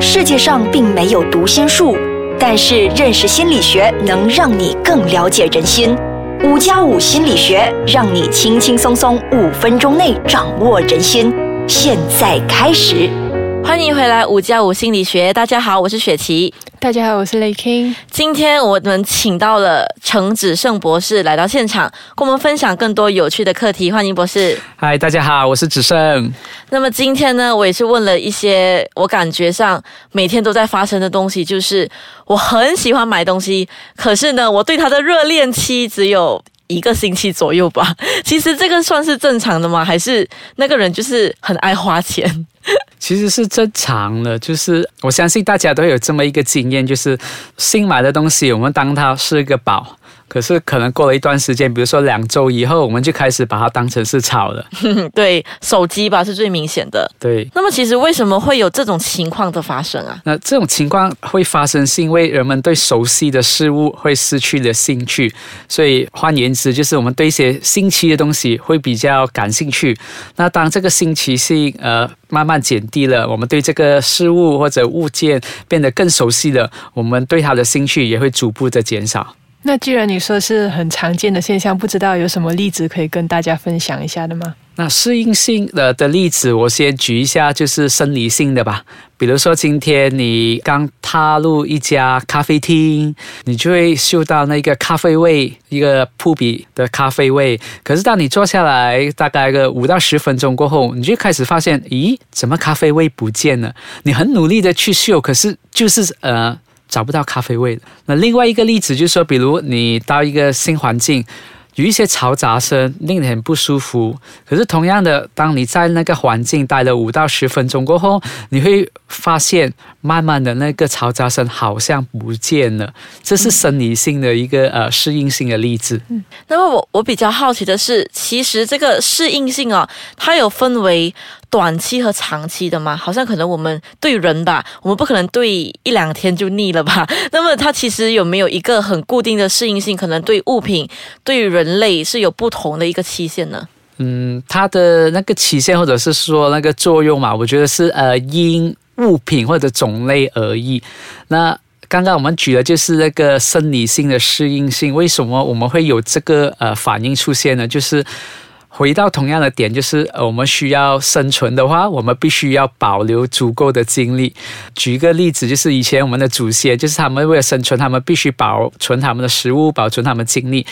世界上并没有读心术，但是认识心理学能让你更了解人心。五加五心理学让你轻轻松松五分钟内掌握人心。现在开始，欢迎回来五加五心理学。大家好，我是雪琪。大家好，我是雷 king。今天我们请到了程子胜博士来到现场，跟我们分享更多有趣的课题。欢迎博士。嗨，大家好，我是子胜。那么今天呢，我也是问了一些我感觉上每天都在发生的东西，就是我很喜欢买东西，可是呢，我对他的热恋期只有一个星期左右吧。其实这个算是正常的吗？还是那个人就是很爱花钱？其实是正常的，就是我相信大家都有这么一个经验，就是新买的东西，我们当它是一个宝。可是可能过了一段时间，比如说两周以后，我们就开始把它当成是草了。对，手机吧是最明显的。对。那么其实为什么会有这种情况的发生啊？那这种情况会发生，是因为人们对熟悉的事物会失去了兴趣。所以换言之，就是我们对一些新奇的东西会比较感兴趣。那当这个新奇性呃慢慢减低了，我们对这个事物或者物件变得更熟悉了，我们对它的兴趣也会逐步的减少。那既然你说是很常见的现象，不知道有什么例子可以跟大家分享一下的吗？那适应性的的例子，我先举一下，就是生理性的吧。比如说，今天你刚踏入一家咖啡厅，你就会嗅到那个咖啡味，一个扑鼻的咖啡味。可是当你坐下来大概个五到十分钟过后，你就开始发现，咦，怎么咖啡味不见了？你很努力的去嗅，可是就是呃。找不到咖啡味的。那另外一个例子就是说，比如你到一个新环境，有一些嘈杂声，令你很不舒服。可是同样的，当你在那个环境待了五到十分钟过后，你会发现，慢慢的那个嘈杂声好像不见了。这是生理性的一个呃适应性的例子。嗯，那么我我比较好奇的是，其实这个适应性啊，它有分为。短期和长期的吗？好像可能我们对人吧，我们不可能对一两天就腻了吧？那么它其实有没有一个很固定的适应性？可能对物品、对人类是有不同的一个期限呢？嗯，它的那个期限或者是说那个作用嘛，我觉得是呃因物品或者种类而异。那刚刚我们举的就是那个生理性的适应性，为什么我们会有这个呃反应出现呢？就是。回到同样的点，就是我们需要生存的话，我们必须要保留足够的精力。举一个例子，就是以前我们的祖先，就是他们为了生存，他们必须保存他们的食物，保存他们精力。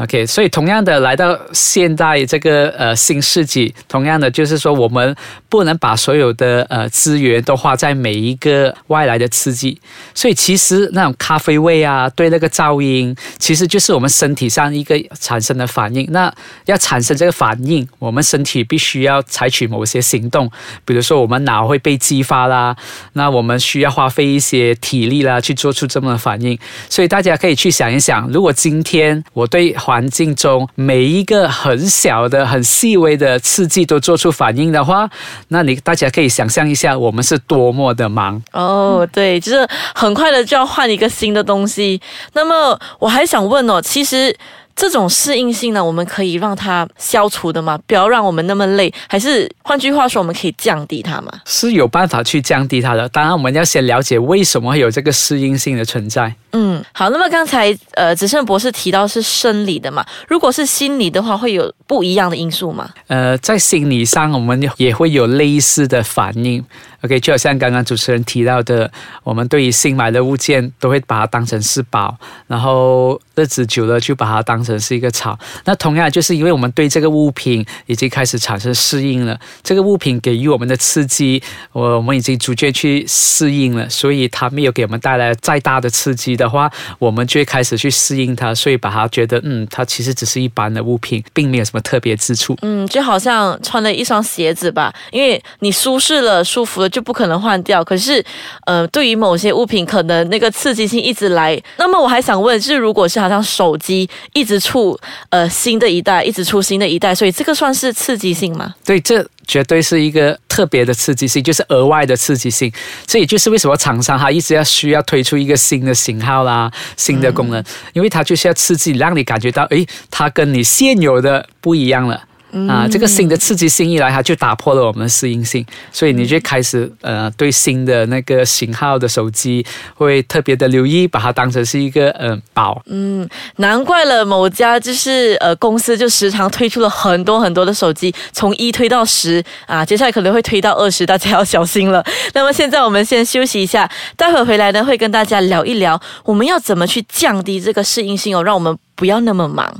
OK，所以同样的来到现代这个呃新世纪，同样的就是说，我们不能把所有的呃资源都花在每一个外来的刺激。所以其实那种咖啡味啊，对那个噪音，其实就是我们身体上一个产生的反应。那要产生这个反应，我们身体必须要采取某些行动，比如说我们脑会被激发啦，那我们需要花费一些体力啦，去做出这么的反应。所以大家可以去想一想，如果今天我对环境中每一个很小的、很细微的刺激都做出反应的话，那你大家可以想象一下，我们是多么的忙哦。对，就是很快的就要换一个新的东西。那么我还想问哦，其实。这种适应性呢，我们可以让它消除的吗？不要让我们那么累，还是换句话说，我们可以降低它吗？是有办法去降低它的。当然，我们要先了解为什么会有这个适应性的存在。嗯，好。那么刚才呃，子胜博士提到是生理的嘛？如果是心理的话，会有不一样的因素吗？呃，在心理上，我们也会有类似的反应。OK，就好像刚刚主持人提到的，我们对于新买的物件都会把它当成是宝，然后日子久了就把它当成是一个草。那同样就是因为我们对这个物品已经开始产生适应了，这个物品给予我们的刺激，我们已经逐渐去适应了，所以它没有给我们带来再大的刺激的话，我们就会开始去适应它，所以把它觉得嗯，它其实只是一般的物品，并没有什么特别之处。嗯，就好像穿了一双鞋子吧，因为你舒适了、舒服了。就不可能换掉。可是，呃，对于某些物品，可能那个刺激性一直来。那么，我还想问，是如果是好像手机一直出呃新的一代，一直出新的一代，所以这个算是刺激性吗？对，这绝对是一个特别的刺激性，就是额外的刺激性。这也就是为什么厂商他一直要需要推出一个新的型号啦、新的功能，因为它就是要刺激，让你感觉到，诶，它跟你现有的不一样了。啊，这个新的刺激性一来，它就打破了我们的适应性，所以你就开始呃，对新的那个型号的手机会特别的留意，把它当成是一个呃宝。嗯，难怪了，某家就是呃公司就时常推出了很多很多的手机，从一推到十啊，接下来可能会推到二十，大家要小心了。那么现在我们先休息一下，待会回来呢会跟大家聊一聊，我们要怎么去降低这个适应性哦，让我们不要那么忙。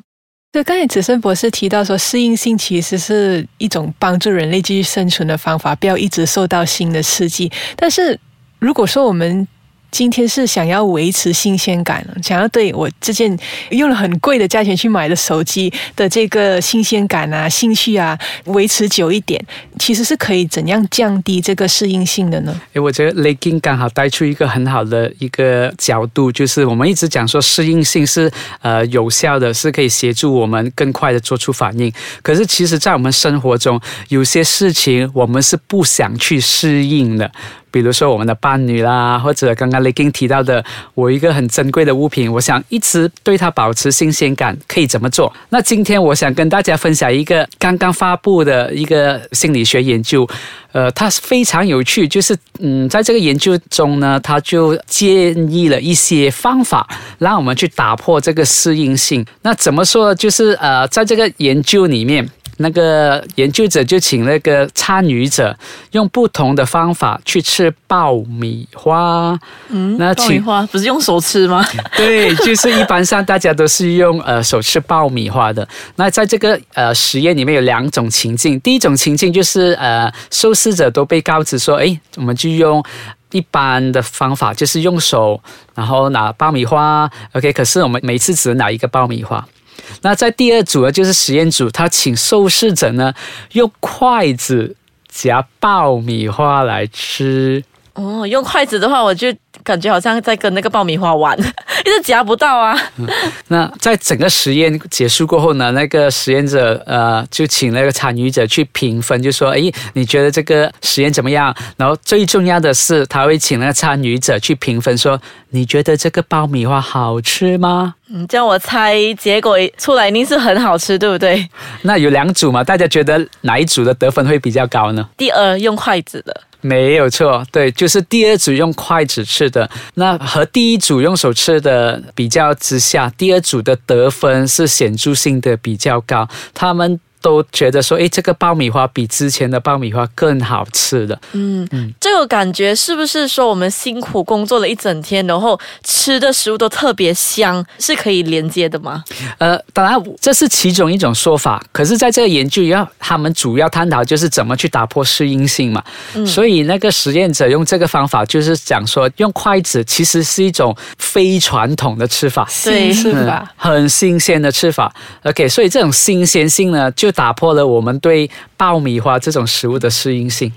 对，刚才子森博士提到说，适应性其实是一种帮助人类继续生存的方法，不要一直受到新的刺激。但是如果说我们今天是想要维持新鲜感，想要对我这件用了很贵的价钱去买的手机的这个新鲜感啊、兴趣啊，维持久一点，其实是可以怎样降低这个适应性的呢？诶，我觉得 Legging 刚好带出一个很好的一个角度，就是我们一直讲说适应性是呃有效的，是可以协助我们更快的做出反应。可是其实，在我们生活中，有些事情我们是不想去适应的。比如说我们的伴侣啦，或者刚刚雷金提到的，我一个很珍贵的物品，我想一直对它保持新鲜感，可以怎么做？那今天我想跟大家分享一个刚刚发布的一个心理学研究，呃，它是非常有趣，就是嗯，在这个研究中呢，他就建议了一些方法，让我们去打破这个适应性。那怎么说？就是呃，在这个研究里面。那个研究者就请那个参与者用不同的方法去吃爆米花。嗯，那爆米花不是用手吃吗？对，就是一般上大家都是用呃手吃爆米花的。那在这个呃实验里面有两种情境，第一种情境就是呃受试者都被告知说，哎，我们就用一般的方法，就是用手然后拿爆米花。OK，可是我们每次只能拿一个爆米花。那在第二组呢，就是实验组，他请受试者呢用筷子夹爆米花来吃。哦，用筷子的话，我就感觉好像在跟那个爆米花玩，因为夹不到啊。那在整个实验结束过后呢，那个实验者呃就请那个参与者去评分，就说：“哎，你觉得这个实验怎么样？”然后最重要的是，他会请那个参与者去评分，说：“你觉得这个爆米花好吃吗？”嗯，叫我猜结果出来一定是很好吃，对不对？那有两组嘛，大家觉得哪一组的得分会比较高呢？第二用筷子的。没有错，对，就是第二组用筷子吃的，那和第一组用手吃的比较之下，第二组的得分是显著性的比较高，他们。都觉得说，哎，这个爆米花比之前的爆米花更好吃的。嗯嗯，这个感觉是不是说我们辛苦工作了一整天，然后吃的食物都特别香，是可以连接的吗？呃，当然这是其中一种说法。可是，在这个研究要他们主要探讨就是怎么去打破适应性嘛。嗯，所以那个实验者用这个方法，就是讲说用筷子其实是一种非传统的吃法，新吃法，很新鲜的吃法。OK，所以这种新鲜性呢，就打破了我们对爆米花这种食物的适应性。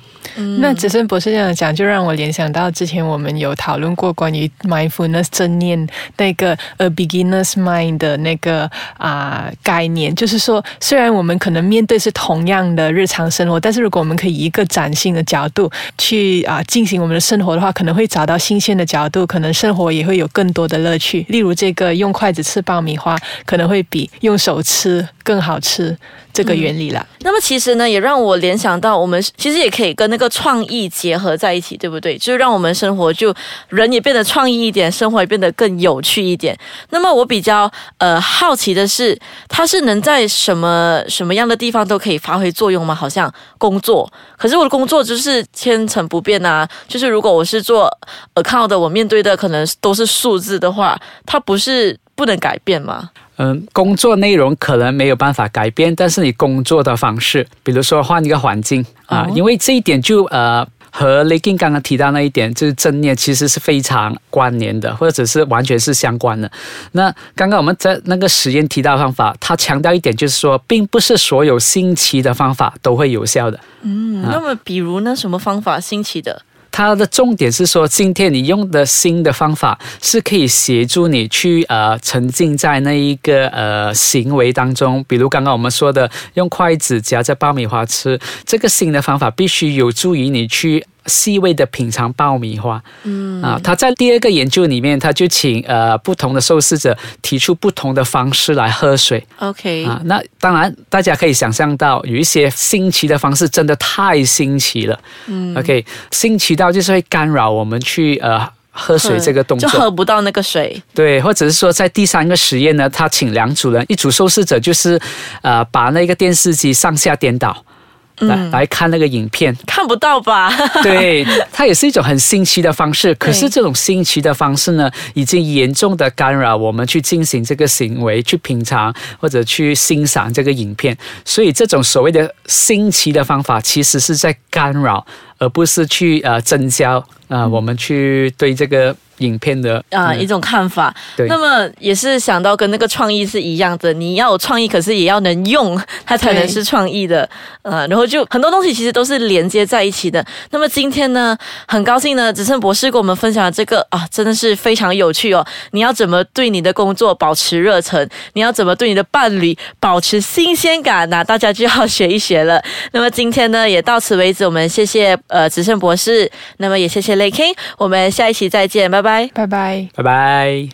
那子森博士这样讲，就让我联想到之前我们有讨论过关于 mindfulness 正念那个 a beginner's mind 的那个啊概念，就是说，虽然我们可能面对是同样的日常生活，但是如果我们可以一个崭新的角度去啊进行我们的生活的话，可能会找到新鲜的角度，可能生活也会有更多的乐趣。例如，这个用筷子吃爆米花，可能会比用手吃更好吃。这个原理啦。那么其实呢，也让我联想到，我们其实也可以跟那个创意结合在一起，对不对？就是让我们生活就人也变得创意一点，生活也变得更有趣一点。那么我比较呃好奇的是，它是能在什么什么样的地方都可以发挥作用吗？好像工作，可是我的工作就是千成不变啊。就是如果我是做 account 的，我面对的可能都是数字的话，它不是不能改变吗？嗯，工作内容可能没有办法改变，但是你工作的方式，比如说换一个环境啊，因为这一点就呃和雷金刚刚提到那一点，就是正念其实是非常关联的，或者是完全是相关的。那刚刚我们在那个实验提到方法，他强调一点就是说，并不是所有新奇的方法都会有效的。嗯，那么比如呢，什么方法新奇的？它的重点是说，今天你用的新的方法是可以协助你去呃沉浸在那一个呃行为当中。比如刚刚我们说的，用筷子夹着爆米花吃，这个新的方法必须有助于你去细微的品尝爆米花。嗯啊，他在第二个研究里面，他就请呃不同的受试者提出不同的方式来喝水 OK，啊。那当然，大家可以想象到，有一些新奇的方式真的太新奇了。嗯，OK，新奇到就是会干扰我们去呃。喝水这个动作就作，喝不到那个水。对，或者是说，在第三个实验呢，他请两组人，一组受试者就是，呃，把那个电视机上下颠倒，来、来看那个影片。看不到吧？对，它也是一种很新奇的方式。可是这种新奇的方式呢，已经严重的干扰我们去进行这个行为，去品尝或者去欣赏这个影片。所以这种所谓的新奇的方法，其实是在干扰，而不是去呃增加呃我们去对这个影片的啊、嗯一种看法。对那么也是想到跟那个创意是一样的，你要有创意，可是也要能用，它才能是创意的。呃，然后就很多东西其实都是连接在一起的。那么今天呢，很高兴呢，子胜博士跟我们分享了这个啊，真的是非常有趣哦。你要怎么对你的工作保持热忱？你要怎么对你的伴侣保持新鲜感？那大家就要学一学了。那么今天呢，也到此为止，我们谢谢呃子胜博士，那么也谢谢雷 King，我们下一期再见，拜拜。拜拜。拜拜。